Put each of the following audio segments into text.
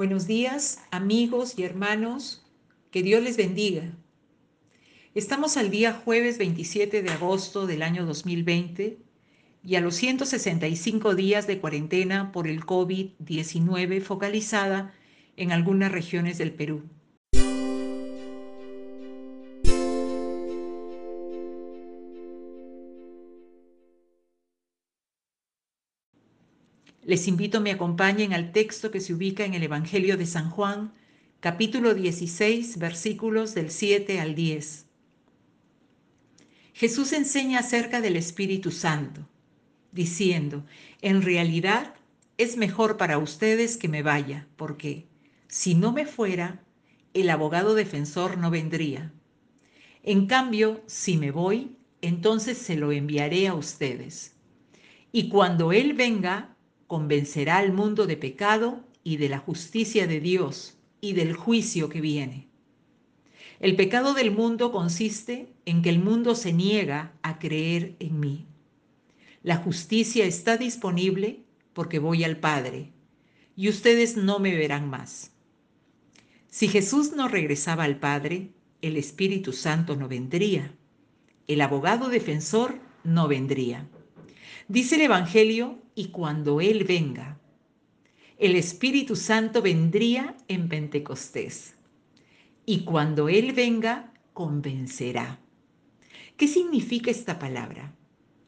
Buenos días, amigos y hermanos. Que Dios les bendiga. Estamos al día jueves 27 de agosto del año 2020 y a los 165 días de cuarentena por el COVID-19 focalizada en algunas regiones del Perú. Les invito me acompañen al texto que se ubica en el Evangelio de San Juan, capítulo 16, versículos del 7 al 10. Jesús enseña acerca del Espíritu Santo, diciendo, en realidad es mejor para ustedes que me vaya, porque si no me fuera, el abogado defensor no vendría. En cambio, si me voy, entonces se lo enviaré a ustedes. Y cuando Él venga, convencerá al mundo de pecado y de la justicia de Dios y del juicio que viene. El pecado del mundo consiste en que el mundo se niega a creer en mí. La justicia está disponible porque voy al Padre y ustedes no me verán más. Si Jesús no regresaba al Padre, el Espíritu Santo no vendría. El abogado defensor no vendría. Dice el Evangelio, y cuando Él venga, el Espíritu Santo vendría en Pentecostés. Y cuando Él venga, convencerá. ¿Qué significa esta palabra?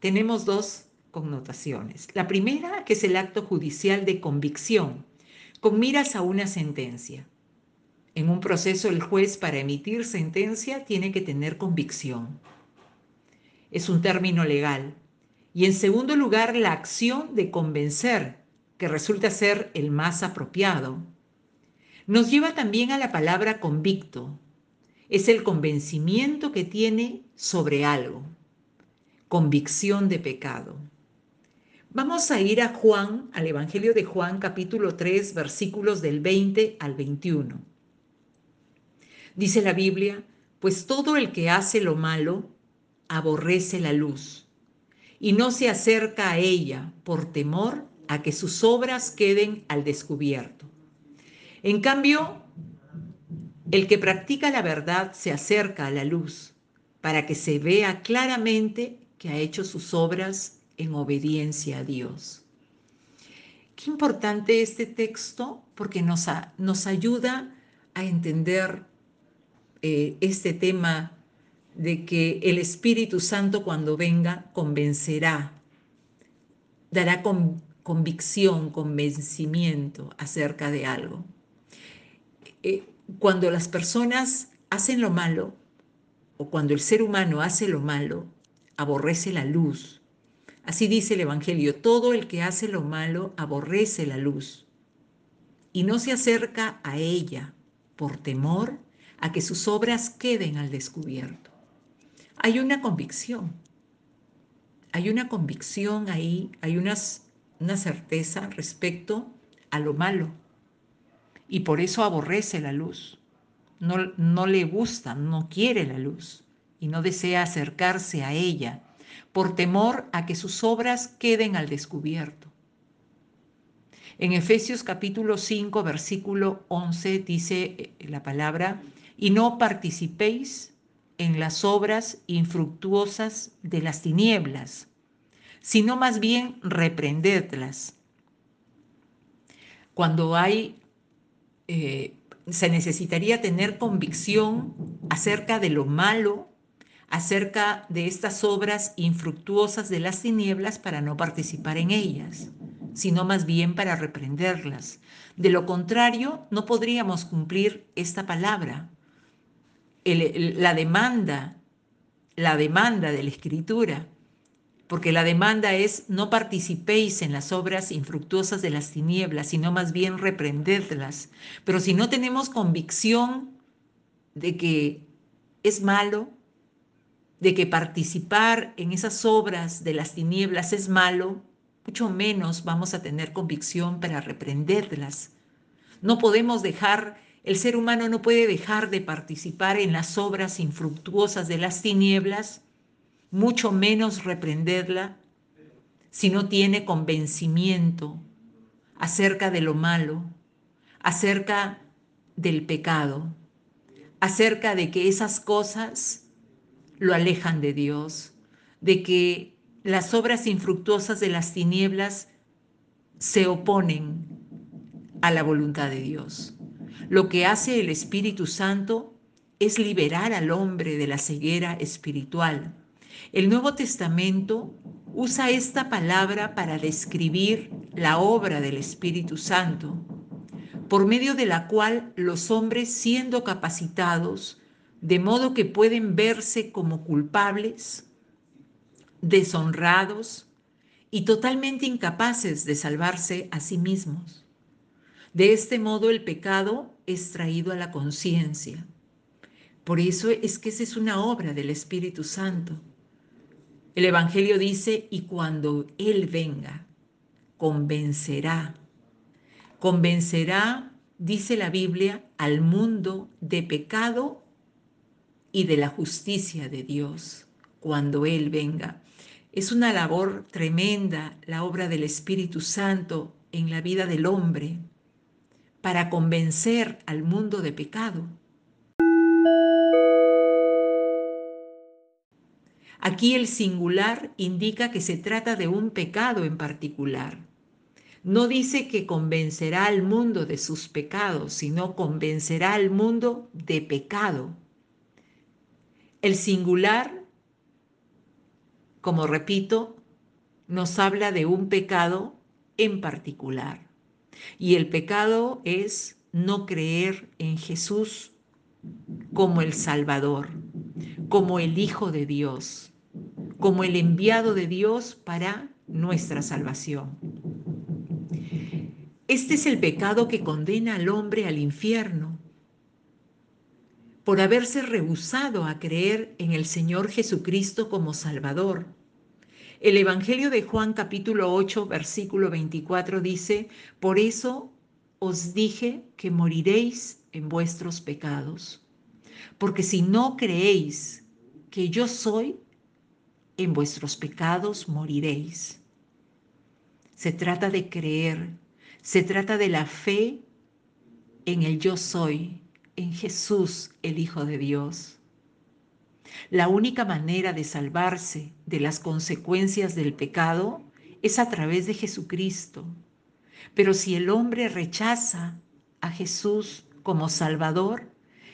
Tenemos dos connotaciones. La primera, que es el acto judicial de convicción, con miras a una sentencia. En un proceso el juez para emitir sentencia tiene que tener convicción. Es un término legal y en segundo lugar, la acción de convencer, que resulta ser el más apropiado. Nos lleva también a la palabra convicto. Es el convencimiento que tiene sobre algo. Convicción de pecado. Vamos a ir a Juan, al Evangelio de Juan capítulo 3, versículos del 20 al 21. Dice la Biblia, pues todo el que hace lo malo aborrece la luz y no se acerca a ella por temor a que sus obras queden al descubierto. En cambio, el que practica la verdad se acerca a la luz para que se vea claramente que ha hecho sus obras en obediencia a Dios. Qué importante este texto porque nos, ayuda a entender eh, este tema de que el Espíritu Santo cuando venga convencerá, dará convicción, convencimiento acerca de algo. Eh, cuando las personas hacen lo malo, o cuando el ser humano hace lo malo, aborrece la luz. Así dice el Evangelio, todo el que hace lo malo aborrece la luz y no se acerca a ella por temor a que sus obras queden al descubierto hay una convicción. Hay una convicción ahí, hay una certeza respecto a lo malo. Y por eso aborrece la luz. No, no le gusta, no quiere la luz y no desea acercarse a ella por temor a que sus obras queden al descubierto. En Efesios capítulo 5, versículo 11 dice la palabra, y no participéis en las obras infructuosas de las tinieblas, sino más bien reprendedlas. Cuando hay, eh, se necesitaría tener convicción acerca de lo malo, acerca de estas obras infructuosas de las tinieblas para no participar en ellas, sino más bien para reprenderlas. De lo contrario, no podríamos cumplir esta palabra la demanda, la demanda de la escritura, porque la demanda es no participéis en las obras infructuosas de las tinieblas, sino más bien reprendedlas. Pero si no tenemos convicción de que es malo, de que participar en esas obras de las tinieblas es malo, mucho menos vamos a tener convicción para reprenderlas. No podemos dejar el ser humano no puede dejar de participar en las obras infructuosas de las tinieblas, mucho menos reprenderla, si no tiene convencimiento acerca de lo malo, acerca del pecado, acerca de que esas cosas lo alejan de Dios, de que las obras infructuosas de las tinieblas se oponen a la voluntad de Dios. Lo que hace el Espíritu Santo es liberar al hombre de la ceguera espiritual. El Nuevo Testamento usa esta palabra para describir la obra del Espíritu Santo, por medio de la cual los hombres siendo capacitados, de modo que pueden verse como culpables, deshonrados y totalmente incapaces de salvarse a sí mismos. De este modo el pecado es traído a la conciencia. Por eso es que esa es una obra del Espíritu Santo. El Evangelio dice, y cuando Él venga, convencerá. Convencerá, dice la Biblia, al mundo de pecado y de la justicia de Dios, cuando Él venga. Es una labor tremenda la obra del Espíritu Santo en la vida del hombre para convencer al mundo de pecado. Aquí el singular indica que se trata de un pecado en particular. No dice que convencerá al mundo de sus pecados, sino convencerá al mundo de pecado. El singular como repito, nos habla de un pecado en particular. Y el pecado es no creer en Jesús como el Salvador, como el Hijo de Dios, como el enviado de Dios para nuestra salvación. Este es el pecado que condena al hombre al infierno por haberse rehusado a creer en el Señor Jesucristo como Salvador. El Evangelio de Juan capítulo 8 versículo 24 dice, por eso os dije que moriréis en vuestros pecados, porque si no creéis que yo soy, en vuestros pecados moriréis. Se trata de creer, se trata de la fe en el yo soy, en Jesús, el Hijo de Dios. La única manera de salvarse de las consecuencias del pecado es a través de Jesucristo. Pero si el hombre rechaza a Jesús como Salvador,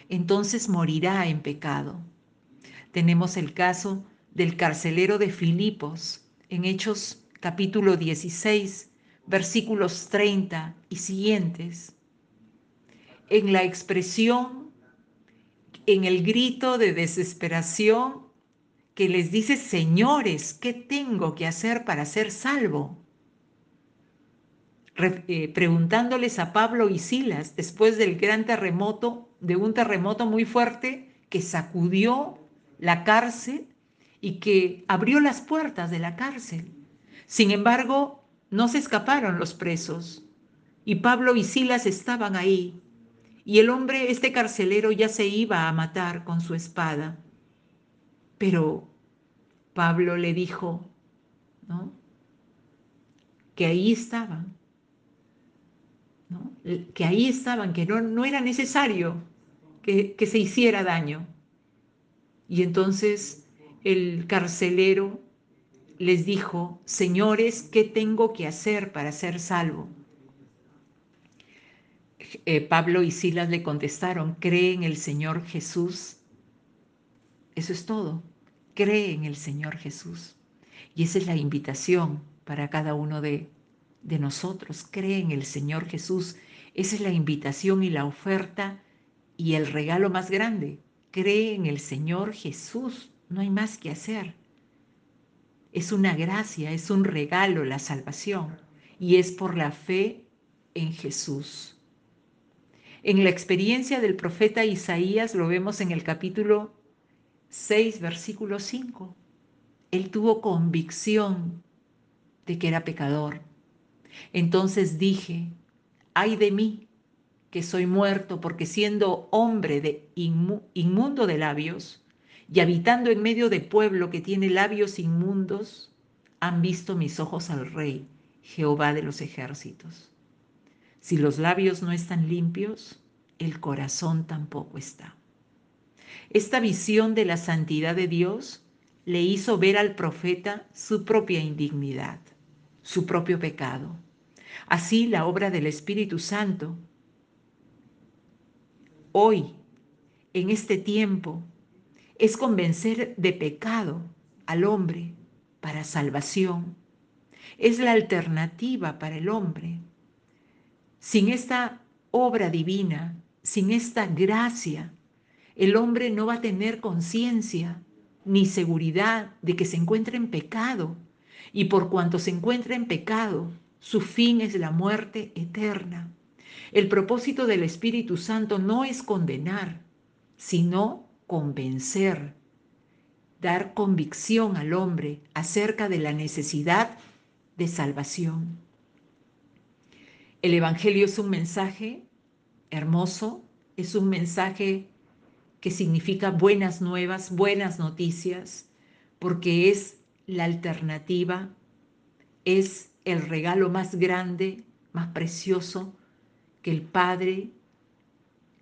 entonces morirá en pecado. Tenemos el caso del carcelero de Filipos en Hechos capítulo 16, versículos 30 y siguientes en la expresión, en el grito de desesperación que les dice, señores, ¿qué tengo que hacer para ser salvo? Eh, preguntándoles a Pablo y Silas después del gran terremoto, de un terremoto muy fuerte que sacudió la cárcel y que abrió las puertas de la cárcel. Sin embargo, no se escaparon los presos y Pablo y Silas estaban ahí y el hombre, este carcelero, ya se iba a matar con su espada. Pero Pablo le dijo, ¿no? Que ahí estaban, ¿no? Que ahí estaban, que no, no era necesario que, que se hiciera daño. Y entonces el carcelero les dijo, señores, ¿qué tengo que hacer para ser salvo? Eh, Pablo y Silas le contestaron, cree en el Señor Jesús. Eso es todo, cree en el Señor Jesús. Y esa es la invitación para cada uno de, de nosotros, cree en el Señor Jesús. Esa es la invitación y la oferta y el regalo más grande. Cree en el Señor Jesús, no hay más que hacer. Es una gracia, es un regalo la salvación y es por la fe en Jesús. En la experiencia del profeta Isaías lo vemos en el capítulo 6, versículo 5. Él tuvo convicción de que era pecador. Entonces dije, ay de mí, que soy muerto, porque siendo hombre de inmundo de labios y habitando en medio de pueblo que tiene labios inmundos, han visto mis ojos al Rey, Jehová de los ejércitos. Si los labios no están limpios, el corazón tampoco está. Esta visión de la santidad de Dios le hizo ver al profeta su propia indignidad, su propio pecado. Así la obra del Espíritu Santo hoy, en este tiempo, es convencer de pecado al hombre para salvación. Es la alternativa para el hombre. Sin esta obra divina, sin esta gracia, el hombre no va a tener conciencia ni seguridad de que se encuentra en pecado. Y por cuanto se encuentra en pecado, su fin es la muerte eterna. El propósito del Espíritu Santo no es condenar, sino convencer, dar convicción al hombre acerca de la necesidad de salvación. El Evangelio es un mensaje hermoso, es un mensaje que significa buenas nuevas, buenas noticias, porque es la alternativa, es el regalo más grande, más precioso que el Padre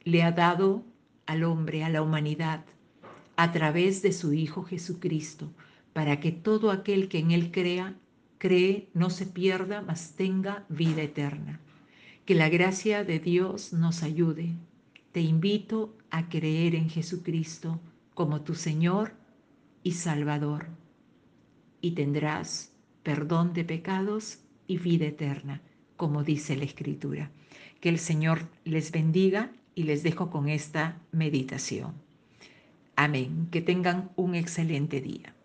le ha dado al hombre, a la humanidad, a través de su Hijo Jesucristo, para que todo aquel que en Él crea, cree, no se pierda, mas tenga vida eterna. Que la gracia de Dios nos ayude. Te invito a creer en Jesucristo como tu Señor y Salvador, y tendrás perdón de pecados y vida eterna, como dice la Escritura. Que el Señor les bendiga y les dejo con esta meditación. Amén. Que tengan un excelente día.